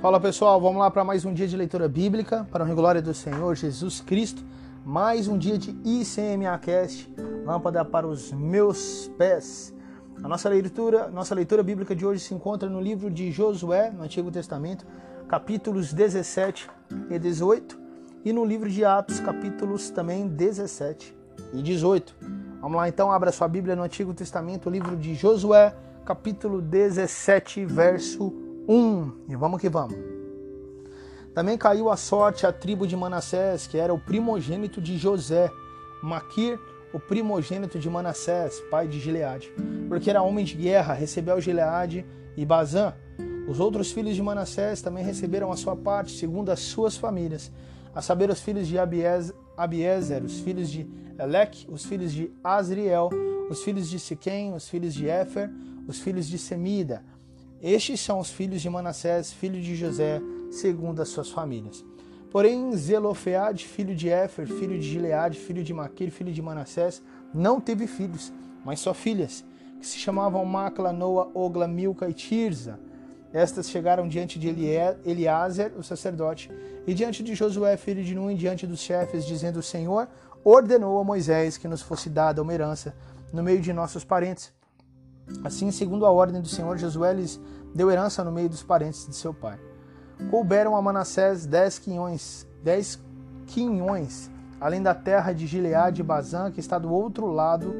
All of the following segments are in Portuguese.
Fala pessoal, vamos lá para mais um dia de leitura bíblica, para a glória do Senhor Jesus Cristo. Mais um dia de ICMAcast, lâmpada para os meus pés. A nossa leitura, nossa leitura bíblica de hoje se encontra no livro de Josué, no Antigo Testamento, capítulos 17 e 18, e no livro de Atos, capítulos também 17 e 18. Vamos lá então, abra sua Bíblia no Antigo Testamento, livro de Josué, capítulo 17, verso 1. E vamos que vamos. Também caiu a sorte a tribo de Manassés, que era o primogênito de José, Maquir, o primogênito de Manassés, pai de Gileade, porque era homem de guerra, recebeu Gileade e Bazã. Os outros filhos de Manassés também receberam a sua parte, segundo as suas famílias, a saber, os filhos de Abiezer, os filhos de Elec, os filhos de Azriel, os filhos de Siquém, os filhos de Éfer, os filhos de Semida, estes são os filhos de Manassés, filho de José, segundo as suas famílias. Porém, Zelofeade, filho de Éfer, filho de Gileade, filho de Maquir, filho de Manassés, não teve filhos, mas só filhas, que se chamavam Macla, Noa, Ogla, Milca e Tirza. Estas chegaram diante de Eliázer, o sacerdote, e diante de Josué, filho de Nun, e diante dos chefes, dizendo: O Senhor ordenou a Moisés que nos fosse dada uma herança no meio de nossos parentes. Assim, segundo a ordem do Senhor, Josué lhes deu herança no meio dos parentes de seu pai. Couberam a Manassés dez quinhões, dez quinhões, além da terra de Gileade e Bazã, que está do outro lado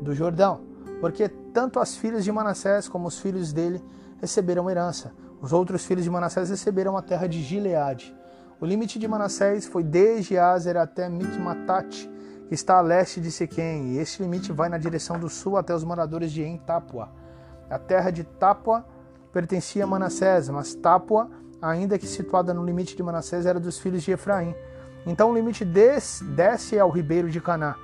do Jordão, porque tanto as filhas de Manassés como os filhos dele receberam herança. Os outros filhos de Manassés receberam a terra de Gileade. O limite de Manassés foi desde Azer até Micmatate, está a leste de Siquém, e este limite vai na direção do sul até os moradores de Entapua. A terra de Tapua pertencia a Manassés, mas Tápua, ainda que situada no limite de Manassés, era dos filhos de Efraim. Então o limite desce, desce ao ribeiro de Caná.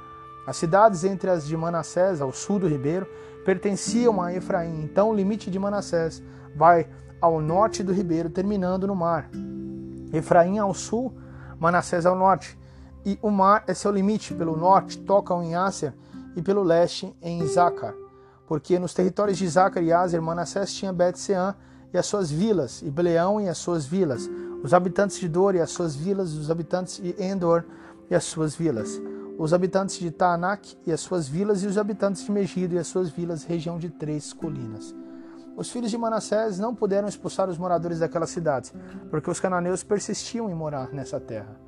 As cidades entre as de Manassés, ao sul do ribeiro, pertenciam a Efraim. Então o limite de Manassés vai ao norte do ribeiro, terminando no mar. Efraim ao sul, Manassés ao norte. E o mar é seu limite. Pelo norte tocam em Ásia e pelo leste em Isacar. Porque nos territórios de Isacar e Aser, Manassés tinha Bet-Sean e as suas vilas, e Beleão e as suas vilas, os habitantes de Dor e as suas vilas, os habitantes de Endor e as suas vilas, os habitantes de Taanak e as suas vilas, e os habitantes de Megido e as suas vilas, região de três colinas. Os filhos de Manassés não puderam expulsar os moradores daquelas cidades, porque os cananeus persistiam em morar nessa terra.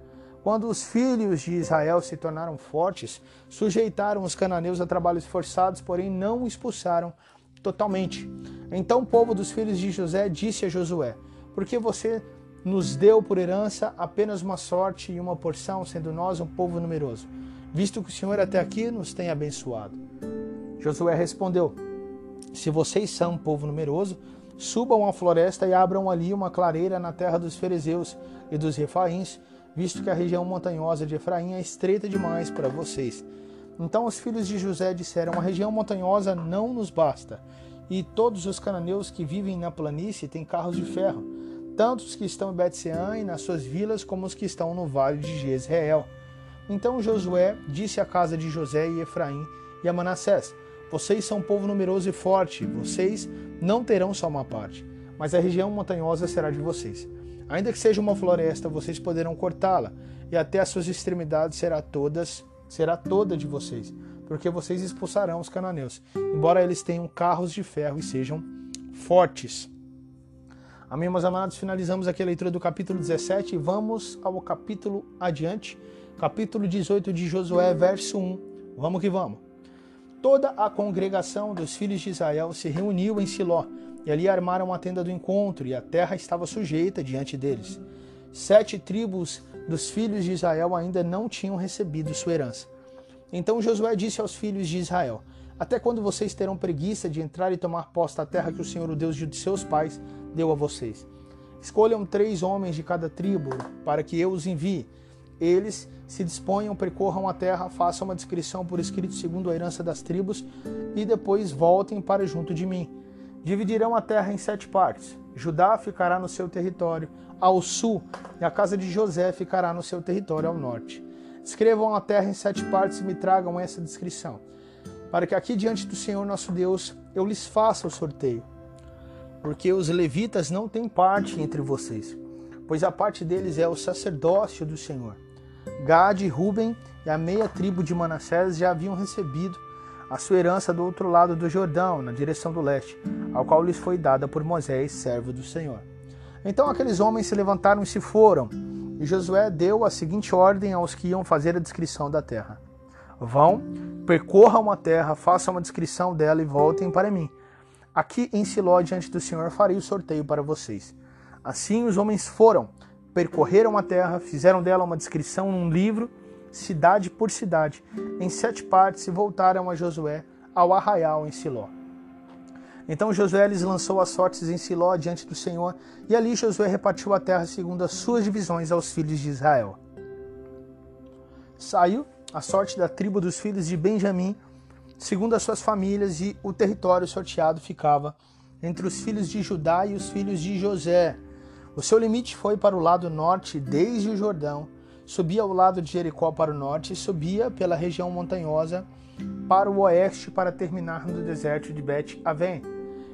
Quando os filhos de Israel se tornaram fortes, sujeitaram os cananeus a trabalhos forçados, porém não expulsaram totalmente. Então o povo dos filhos de José disse a Josué: Porque você nos deu por herança apenas uma sorte e uma porção, sendo nós um povo numeroso, visto que o Senhor até aqui nos tem abençoado. Josué respondeu: se vocês são um povo numeroso, subam à floresta e abram ali uma clareira na terra dos fariseus e dos refaíns, visto que a região montanhosa de Efraim é estreita demais para vocês. Então os filhos de José disseram: A região montanhosa não nos basta, e todos os cananeus que vivem na planície têm carros de ferro, tanto os que estão em Betseã e nas suas vilas, como os que estão no vale de Jezreel. Então Josué disse à casa de José e Efraim e a Manassés: vocês são um povo numeroso e forte, vocês não terão só uma parte, mas a região montanhosa será de vocês. Ainda que seja uma floresta, vocês poderão cortá-la, e até as suas extremidades será todas, será toda de vocês, porque vocês expulsarão os cananeus, embora eles tenham carros de ferro e sejam fortes. Amém, meus amados, finalizamos aqui a leitura do capítulo 17 e vamos ao capítulo adiante, capítulo 18 de Josué, verso 1. Vamos que vamos. Toda a congregação dos filhos de Israel se reuniu em Siló, e ali armaram a tenda do encontro, e a terra estava sujeita diante deles. Sete tribos dos filhos de Israel ainda não tinham recebido sua herança. Então Josué disse aos filhos de Israel: Até quando vocês terão preguiça de entrar e tomar posse da terra que o Senhor, o Deus de seus pais, deu a vocês? Escolham três homens de cada tribo para que eu os envie. Eles se disponham, percorram a terra, façam uma descrição por escrito segundo a herança das tribos e depois voltem para junto de mim. Dividirão a terra em sete partes. Judá ficará no seu território ao sul e a casa de José ficará no seu território ao norte. Escrevam a terra em sete partes e me tragam essa descrição, para que aqui diante do Senhor nosso Deus eu lhes faça o sorteio. Porque os levitas não têm parte entre vocês, pois a parte deles é o sacerdócio do Senhor. Gade, Ruben e a meia tribo de Manassés já haviam recebido a sua herança do outro lado do Jordão, na direção do leste, ao qual lhes foi dada por Moisés, servo do Senhor. Então aqueles homens se levantaram e se foram, e Josué deu a seguinte ordem aos que iam fazer a descrição da terra: Vão, percorram a terra, façam uma descrição dela e voltem para mim. Aqui em Siló, diante do Senhor, farei o sorteio para vocês. Assim os homens foram, percorreram a terra, fizeram dela uma descrição num livro, cidade por cidade, em sete partes e voltaram a Josué ao arraial em Siló. Então Josué lhes lançou as sortes em Siló diante do Senhor, e ali Josué repartiu a terra segundo as suas divisões aos filhos de Israel. Saiu a sorte da tribo dos filhos de Benjamim, segundo as suas famílias, e o território sorteado ficava entre os filhos de Judá e os filhos de José, o seu limite foi para o lado norte, desde o Jordão, subia ao lado de Jericó para o norte e subia pela região montanhosa para o oeste para terminar no deserto de Bet-Aven.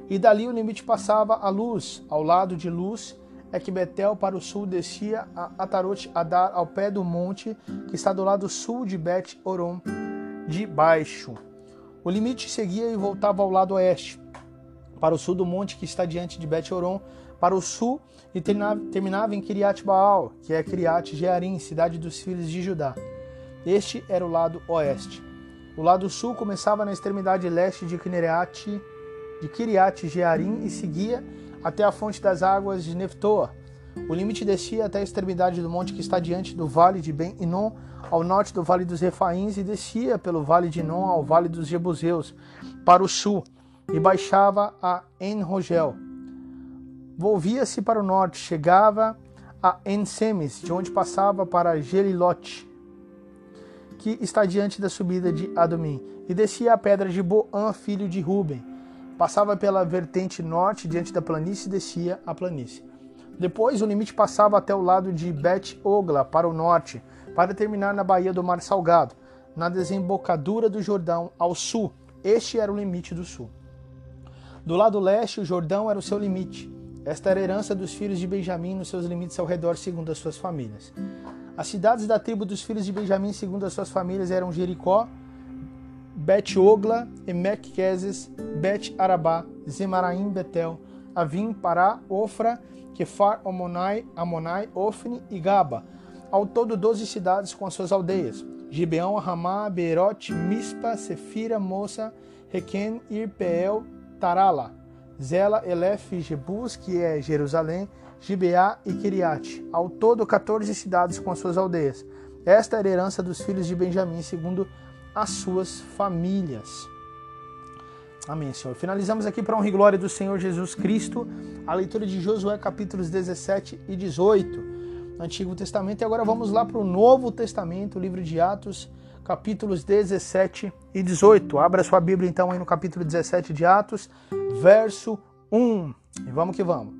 E dali o limite passava a Luz, ao lado de Luz é que Betel para o sul descia a Atarot Adar ao pé do monte que está do lado sul de Bet-Oron de baixo. O limite seguia e voltava ao lado oeste, para o sul do monte que está diante de Bet-Oron, para o sul e terminava em Kiriat Baal, que é Kiriat Jearim, cidade dos filhos de Judá. Este era o lado oeste. O lado sul começava na extremidade leste de Kineriat, de Kiriat Jearim e seguia até a fonte das águas de Neftoa. O limite descia até a extremidade do monte que está diante do vale de Ben-Inon, ao norte do vale dos Refaíns, e descia pelo vale de Inon ao vale dos Jebuseus, para o sul, e baixava a En-Rogel. Volvia-se para o norte, chegava a Ensemes, de onde passava para Gelilote, que está diante da subida de Adomim, e descia a pedra de Boan, filho de Ruben. Passava pela vertente norte, diante da planície, e descia a planície. Depois, o limite passava até o lado de Bet Ogla, para o norte, para terminar na Baía do Mar Salgado, na desembocadura do Jordão, ao sul. Este era o limite do sul. Do lado leste, o Jordão era o seu limite. Esta era a herança dos filhos de Benjamim nos seus limites ao redor, segundo as suas famílias. As cidades da tribo dos filhos de Benjamim, segundo as suas famílias, eram Jericó, Bet-Ogla, Emek-Queses, Bet-Arabá, Zemaraim, Betel, Avim, Pará, Ofra, Kefar, Amonai, Amonai, Ofni e Gaba. Ao todo, doze cidades com as suas aldeias. Gibeão, Ramá, Beerote, Mispa, Sefira, Moça, Requem, Irpeel, Tarala, Zela, Elef, Jebus, que é Jerusalém, Gibeá e Kiriate. Ao todo, 14 cidades com as suas aldeias. Esta era a herança dos filhos de Benjamim, segundo as suas famílias. Amém, Senhor. Finalizamos aqui para honra e glória do Senhor Jesus Cristo, a leitura de Josué capítulos 17 e 18, no Antigo Testamento. E agora vamos lá para o Novo Testamento, o livro de Atos, capítulos 17 e 18. Abra sua Bíblia então aí no capítulo 17 de Atos, verso 1. E vamos que vamos.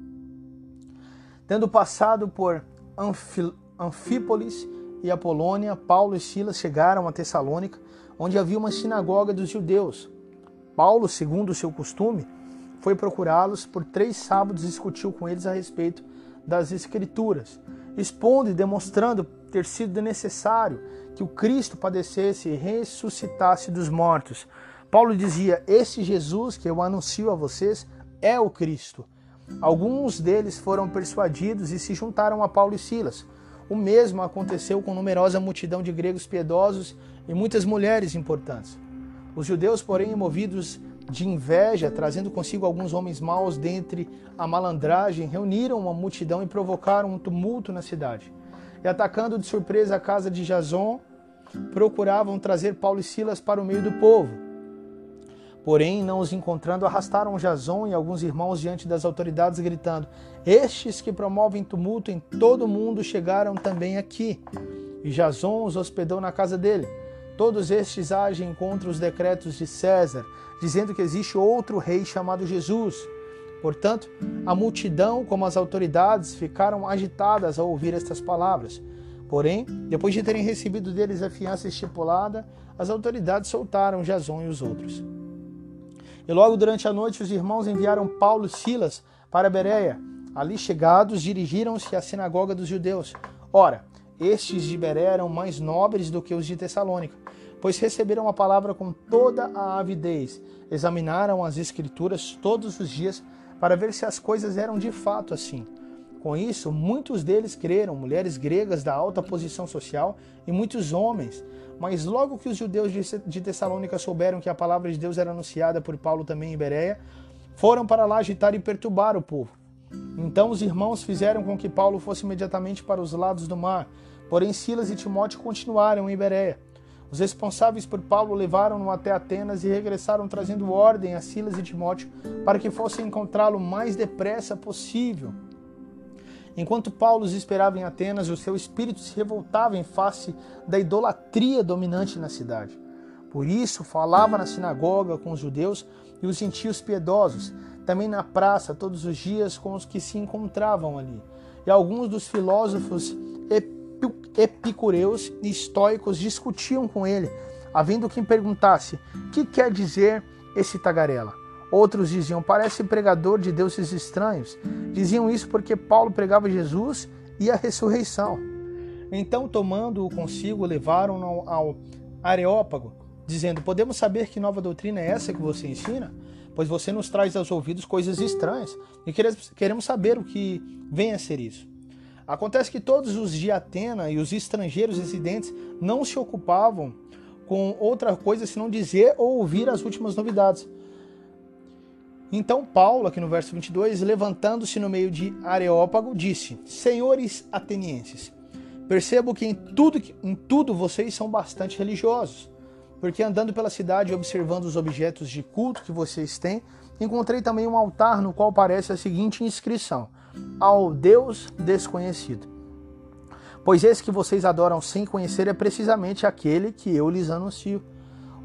Tendo passado por Anfípolis e Apolônia, Paulo e Silas chegaram a Tessalônica, onde havia uma sinagoga dos judeus. Paulo, segundo o seu costume, foi procurá-los por três sábados e discutiu com eles a respeito das Escrituras, expondo e demonstrando ter sido necessário que o Cristo padecesse e ressuscitasse dos mortos. Paulo dizia: Esse Jesus que eu anuncio a vocês é o Cristo. Alguns deles foram persuadidos e se juntaram a Paulo e Silas. O mesmo aconteceu com numerosa multidão de gregos piedosos e muitas mulheres importantes. Os judeus, porém, movidos de inveja, trazendo consigo alguns homens maus dentre a malandragem, reuniram uma multidão e provocaram um tumulto na cidade e atacando de surpresa a casa de Jason, procuravam trazer Paulo e Silas para o meio do povo. Porém, não os encontrando, arrastaram Jason e alguns irmãos diante das autoridades, gritando: Estes que promovem tumulto em todo o mundo chegaram também aqui. E Jason os hospedou na casa dele. Todos estes agem contra os decretos de César, dizendo que existe outro rei chamado Jesus. Portanto, a multidão, como as autoridades, ficaram agitadas ao ouvir estas palavras. Porém, depois de terem recebido deles a fiança estipulada, as autoridades soltaram Jason e os outros. E logo durante a noite os irmãos enviaram Paulo e Silas para Bereia. Ali chegados, dirigiram-se à sinagoga dos judeus. Ora, estes de Bereia eram mais nobres do que os de Tessalônica, pois receberam a palavra com toda a avidez, examinaram as escrituras todos os dias para ver se as coisas eram de fato assim. Com isso, muitos deles creram, mulheres gregas da alta posição social e muitos homens. Mas logo que os judeus de Tessalônica souberam que a palavra de Deus era anunciada por Paulo também em Bereia, foram para lá agitar e perturbar o povo. Então os irmãos fizeram com que Paulo fosse imediatamente para os lados do mar, porém Silas e Timóteo continuaram em Bereia. Os responsáveis por Paulo levaram-no até Atenas e regressaram trazendo ordem a Silas e Timóteo para que fossem encontrá-lo o mais depressa possível. Enquanto Paulo os esperava em Atenas, o seu espírito se revoltava em face da idolatria dominante na cidade. Por isso, falava na sinagoga com os judeus e os gentios piedosos, também na praça todos os dias com os que se encontravam ali. E alguns dos filósofos epicureus e estoicos discutiam com ele, havendo quem perguntasse: que quer dizer esse tagarela? Outros diziam: parece pregador de deuses estranhos. Diziam isso porque Paulo pregava Jesus e a ressurreição. Então, tomando-o consigo, levaram-no ao Areópago, dizendo: Podemos saber que nova doutrina é essa que você ensina? Pois você nos traz aos ouvidos coisas estranhas e queremos saber o que vem a ser isso. Acontece que todos os de Atena e os estrangeiros residentes não se ocupavam com outra coisa senão dizer ou ouvir as últimas novidades. Então Paulo, aqui no verso 22, levantando-se no meio de Areópago, disse: Senhores atenienses, percebo que em tudo, em tudo vocês são bastante religiosos. porque andando pela cidade e observando os objetos de culto que vocês têm, encontrei também um altar no qual aparece a seguinte inscrição: Ao Deus desconhecido. Pois esse que vocês adoram sem conhecer é precisamente aquele que eu lhes anuncio.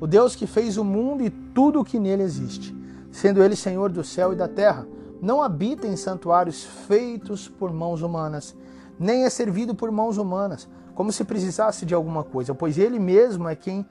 O Deus que fez o mundo e tudo o que nele existe, sendo ele Senhor do céu e da terra, não habita em santuários feitos por mãos humanas, nem é servido por mãos humanas, como se precisasse de alguma coisa, pois ele mesmo é quem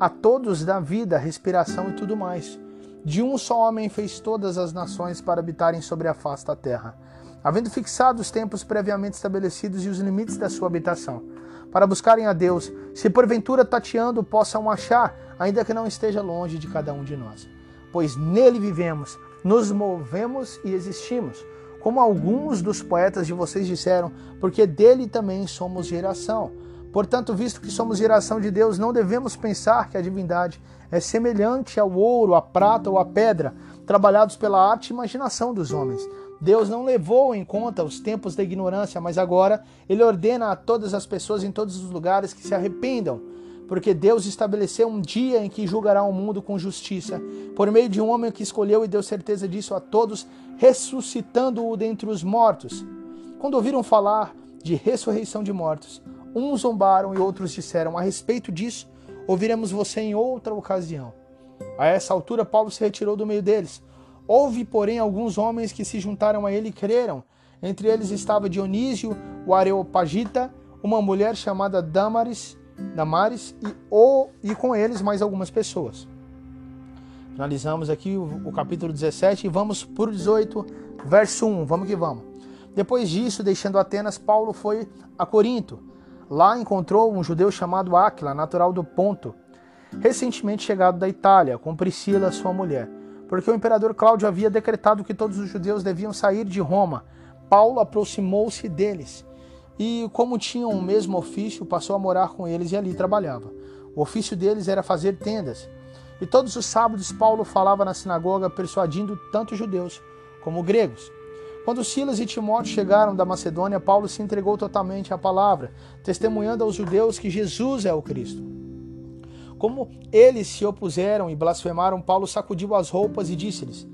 a todos dá vida, respiração e tudo mais. De um só homem fez todas as nações para habitarem sobre a face da terra, havendo fixado os tempos previamente estabelecidos e os limites da sua habitação, para buscarem a Deus, se porventura tateando possam achar, ainda que não esteja longe de cada um de nós. Pois nele vivemos, nos movemos e existimos, como alguns dos poetas de vocês disseram, porque dele também somos geração. Portanto, visto que somos geração de Deus, não devemos pensar que a divindade é semelhante ao ouro, à prata ou à pedra, trabalhados pela arte e imaginação dos homens. Deus não levou em conta os tempos da ignorância, mas agora ele ordena a todas as pessoas em todos os lugares que se arrependam, porque Deus estabeleceu um dia em que julgará o mundo com justiça, por meio de um homem que escolheu e deu certeza disso a todos, ressuscitando-o dentre os mortos. Quando ouviram falar de ressurreição de mortos, Uns zombaram e outros disseram: A respeito disso, ouviremos você em outra ocasião. A essa altura, Paulo se retirou do meio deles. Houve, porém, alguns homens que se juntaram a ele e creram. Entre eles estava Dionísio, o Areopagita, uma mulher chamada Damaris, Damaris e, o, e com eles mais algumas pessoas. Finalizamos aqui o, o capítulo 17 e vamos por 18, verso 1. Vamos que vamos. Depois disso, deixando Atenas, Paulo foi a Corinto Lá encontrou um judeu chamado Áquila, natural do Ponto, recentemente chegado da Itália, com Priscila, sua mulher, porque o imperador Cláudio havia decretado que todos os judeus deviam sair de Roma. Paulo aproximou-se deles e, como tinham o mesmo ofício, passou a morar com eles e ali trabalhava. O ofício deles era fazer tendas. E todos os sábados Paulo falava na sinagoga, persuadindo tanto judeus como gregos. Quando Silas e Timóteo chegaram da Macedônia, Paulo se entregou totalmente à palavra, testemunhando aos judeus que Jesus é o Cristo. Como eles se opuseram e blasfemaram, Paulo sacudiu as roupas e disse-lhes: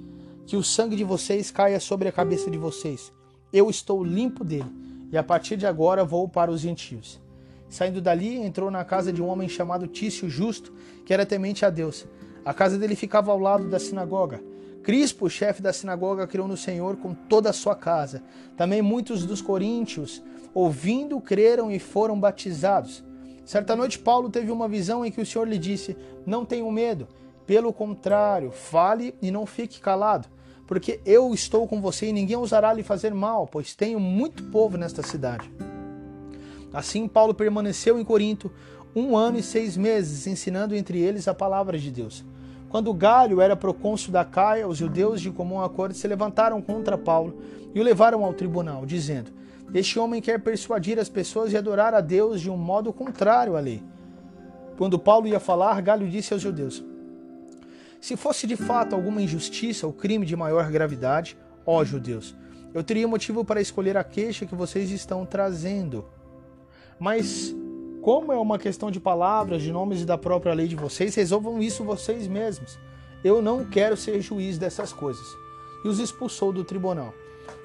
Que o sangue de vocês caia sobre a cabeça de vocês. Eu estou limpo dele, e a partir de agora vou para os gentios. Saindo dali, entrou na casa de um homem chamado Tício Justo, que era temente a Deus. A casa dele ficava ao lado da sinagoga. Crispo, chefe da sinagoga, criou no Senhor com toda a sua casa. Também muitos dos coríntios, ouvindo, creram e foram batizados. Certa noite, Paulo teve uma visão em que o Senhor lhe disse: Não tenha medo, pelo contrário, fale e não fique calado, porque eu estou com você e ninguém ousará lhe fazer mal, pois tenho muito povo nesta cidade. Assim, Paulo permaneceu em Corinto um ano e seis meses, ensinando entre eles a palavra de Deus. Quando Galho era procônsul da Caia, os judeus de comum acordo se levantaram contra Paulo e o levaram ao tribunal, dizendo: Este homem quer persuadir as pessoas e adorar a Deus de um modo contrário à lei. Quando Paulo ia falar, Galho disse aos judeus: Se fosse de fato alguma injustiça ou crime de maior gravidade, ó judeus, eu teria motivo para escolher a queixa que vocês estão trazendo. Mas como é uma questão de palavras, de nomes e da própria lei de vocês, resolvam isso vocês mesmos. Eu não quero ser juiz dessas coisas. E os expulsou do tribunal.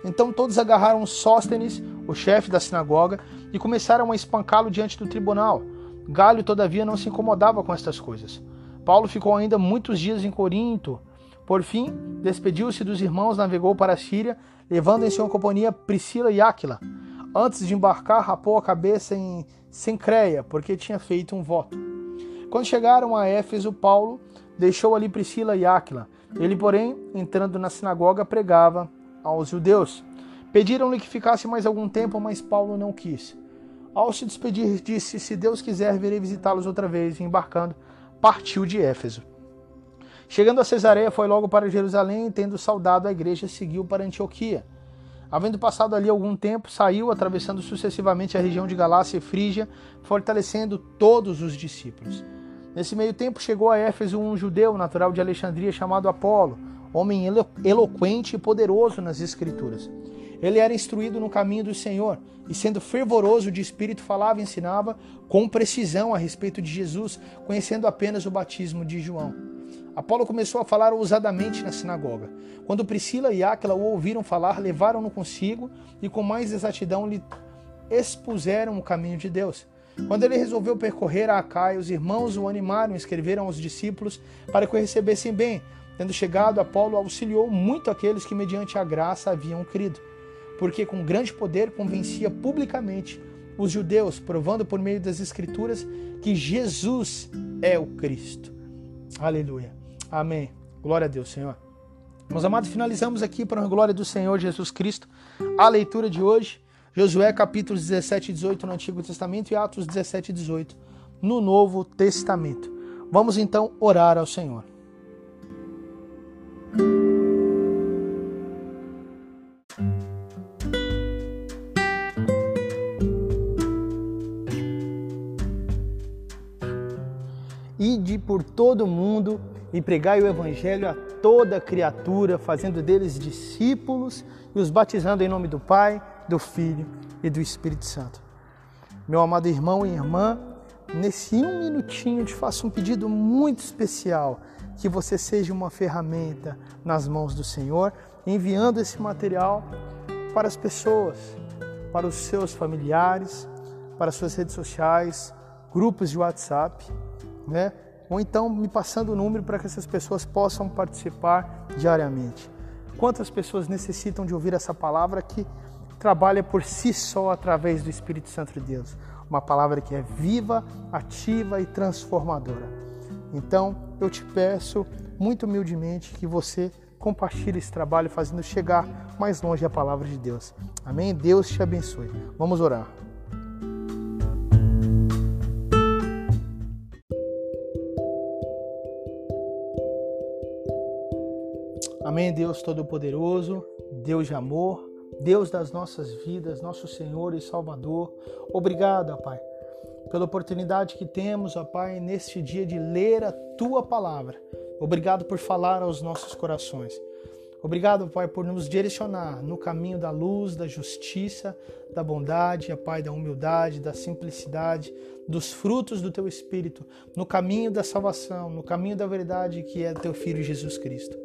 Então todos agarraram Sóstenes, o chefe da sinagoga, e começaram a espancá-lo diante do tribunal. Galho, todavia, não se incomodava com estas coisas. Paulo ficou ainda muitos dias em Corinto. Por fim, despediu-se dos irmãos, navegou para a Síria, levando em sua companhia Priscila e Áquila. Antes de embarcar, rapou a cabeça em Sencreia, porque tinha feito um voto. Quando chegaram a Éfeso, Paulo deixou ali Priscila e Áquila. Ele, porém, entrando na sinagoga, pregava aos judeus. Pediram-lhe que ficasse mais algum tempo, mas Paulo não quis. Ao se despedir, disse: Se Deus quiser, virei visitá-los outra vez. E embarcando, partiu de Éfeso. Chegando a Cesareia, foi logo para Jerusalém, tendo saudado a igreja, seguiu para Antioquia. Havendo passado ali algum tempo, saiu, atravessando sucessivamente a região de Galácia e Frígia, fortalecendo todos os discípulos. Nesse meio tempo chegou a Éfeso um judeu natural de Alexandria chamado Apolo, homem elo eloquente e poderoso nas escrituras. Ele era instruído no caminho do Senhor e, sendo fervoroso de espírito, falava e ensinava com precisão a respeito de Jesus, conhecendo apenas o batismo de João. Apolo começou a falar ousadamente na sinagoga. Quando Priscila e Áquila o ouviram falar, levaram-no consigo e com mais exatidão lhe expuseram o caminho de Deus. Quando ele resolveu percorrer a Acaia, os irmãos o animaram e escreveram aos discípulos para que o recebessem bem. Tendo chegado, Apolo auxiliou muito aqueles que, mediante a graça, haviam crido, porque com grande poder convencia publicamente os judeus, provando por meio das Escrituras que Jesus é o Cristo. Aleluia. Amém. Glória a Deus, Senhor. Meus amados, finalizamos aqui para a glória do Senhor Jesus Cristo a leitura de hoje. Josué capítulos 17 e 18 no Antigo Testamento e Atos 17 e 18 no Novo Testamento. Vamos então orar ao Senhor. Todo mundo e pregai o evangelho a toda criatura, fazendo deles discípulos e os batizando em nome do Pai, do Filho e do Espírito Santo. Meu amado irmão e irmã, nesse um minutinho te faço um pedido muito especial, que você seja uma ferramenta nas mãos do Senhor, enviando esse material para as pessoas, para os seus familiares, para as suas redes sociais, grupos de WhatsApp, né? Ou então me passando o número para que essas pessoas possam participar diariamente. Quantas pessoas necessitam de ouvir essa palavra que trabalha por si só através do Espírito Santo de Deus. Uma palavra que é viva, ativa e transformadora. Então, eu te peço muito humildemente que você compartilhe esse trabalho, fazendo chegar mais longe a palavra de Deus. Amém? Deus te abençoe. Vamos orar. Deus Todo-Poderoso, Deus de amor, Deus das nossas vidas, nosso Senhor e Salvador. Obrigado, ó Pai, pela oportunidade que temos, ó Pai, neste dia de ler a tua palavra. Obrigado por falar aos nossos corações. Obrigado, Pai, por nos direcionar no caminho da luz, da justiça, da bondade, ó Pai, da humildade, da simplicidade, dos frutos do teu espírito, no caminho da salvação, no caminho da verdade que é teu filho Jesus Cristo.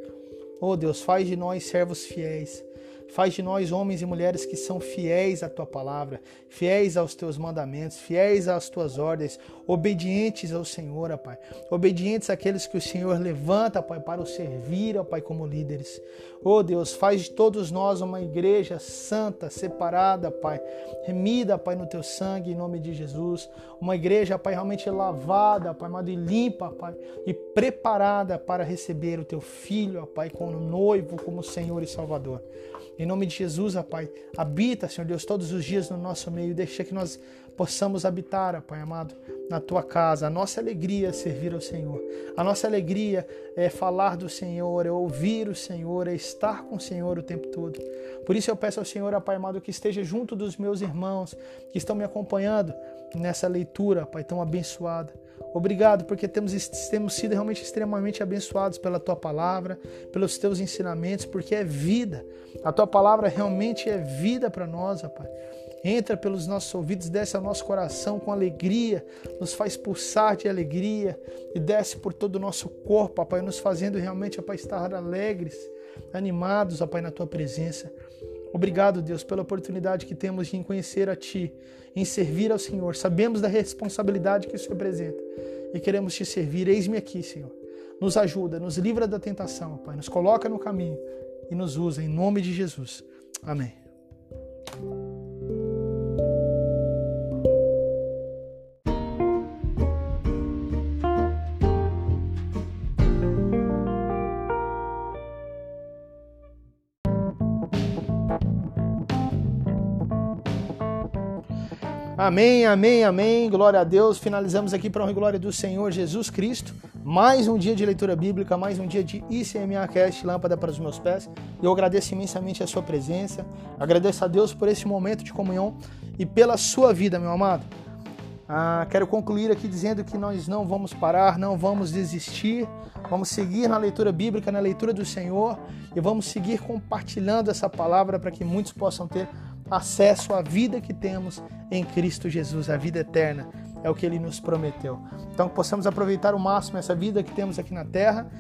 Oh Deus, faz de nós servos fiéis Faz de nós homens e mulheres que são fiéis à tua palavra, fiéis aos teus mandamentos, fiéis às tuas ordens, obedientes ao Senhor, ó Pai. Obedientes àqueles que o Senhor levanta, Pai, para o servir, ó Pai, como líderes. Oh Deus, faz de todos nós uma igreja santa, separada, Pai, remida, Pai, no teu sangue, em nome de Jesus. Uma igreja, Pai, realmente lavada, Pai, amado, e limpa, Pai, e preparada para receber o teu filho, ó Pai, como noivo, como Senhor e Salvador. Em nome de Jesus, ó Pai, habita, Senhor Deus, todos os dias no nosso meio. Deixa que nós possamos habitar, ó Pai amado, na tua casa. A nossa alegria é servir ao Senhor. A nossa alegria é falar do Senhor, é ouvir o Senhor, é estar com o Senhor o tempo todo. Por isso eu peço ao Senhor, ó Pai amado, que esteja junto dos meus irmãos que estão me acompanhando nessa leitura, Pai, tão abençoada. Obrigado, porque temos, temos sido realmente extremamente abençoados pela tua palavra, pelos teus ensinamentos, porque é vida. A tua palavra realmente é vida para nós, ó Pai. Entra pelos nossos ouvidos, desce ao nosso coração com alegria, nos faz pulsar de alegria e desce por todo o nosso corpo, ó Pai, nos fazendo realmente, ó Pai, estar alegres, animados, ó Pai, na tua presença. Obrigado, Deus, pela oportunidade que temos de conhecer a Ti, em servir ao Senhor. Sabemos da responsabilidade que isso representa e queremos Te servir. Eis-me aqui, Senhor. Nos ajuda, nos livra da tentação, Pai. Nos coloca no caminho e nos usa em nome de Jesus. Amém. Amém, amém, amém. Glória a Deus. Finalizamos aqui para a glória do Senhor Jesus Cristo. Mais um dia de leitura bíblica, mais um dia de ICMA Cast, lâmpada para os meus pés. Eu agradeço imensamente a sua presença. Agradeço a Deus por esse momento de comunhão e pela sua vida, meu amado. Ah, quero concluir aqui dizendo que nós não vamos parar, não vamos desistir, vamos seguir na leitura bíblica, na leitura do Senhor e vamos seguir compartilhando essa palavra para que muitos possam ter acesso à vida que temos em Cristo Jesus, a vida eterna. É o que ele nos prometeu. Então, possamos aproveitar o máximo essa vida que temos aqui na terra,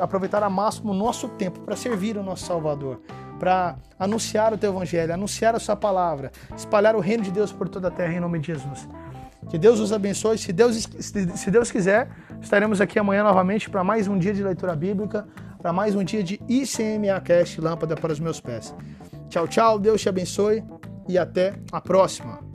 aproveitar ao máximo o nosso tempo para servir o nosso Salvador, para anunciar o teu evangelho, anunciar a sua palavra, espalhar o reino de Deus por toda a terra em nome de Jesus. Que Deus os abençoe. Se Deus, se Deus quiser, estaremos aqui amanhã novamente para mais um dia de leitura bíblica, para mais um dia de ICMA Cast Lâmpada para os meus pés. Tchau, tchau. Deus te abençoe e até a próxima.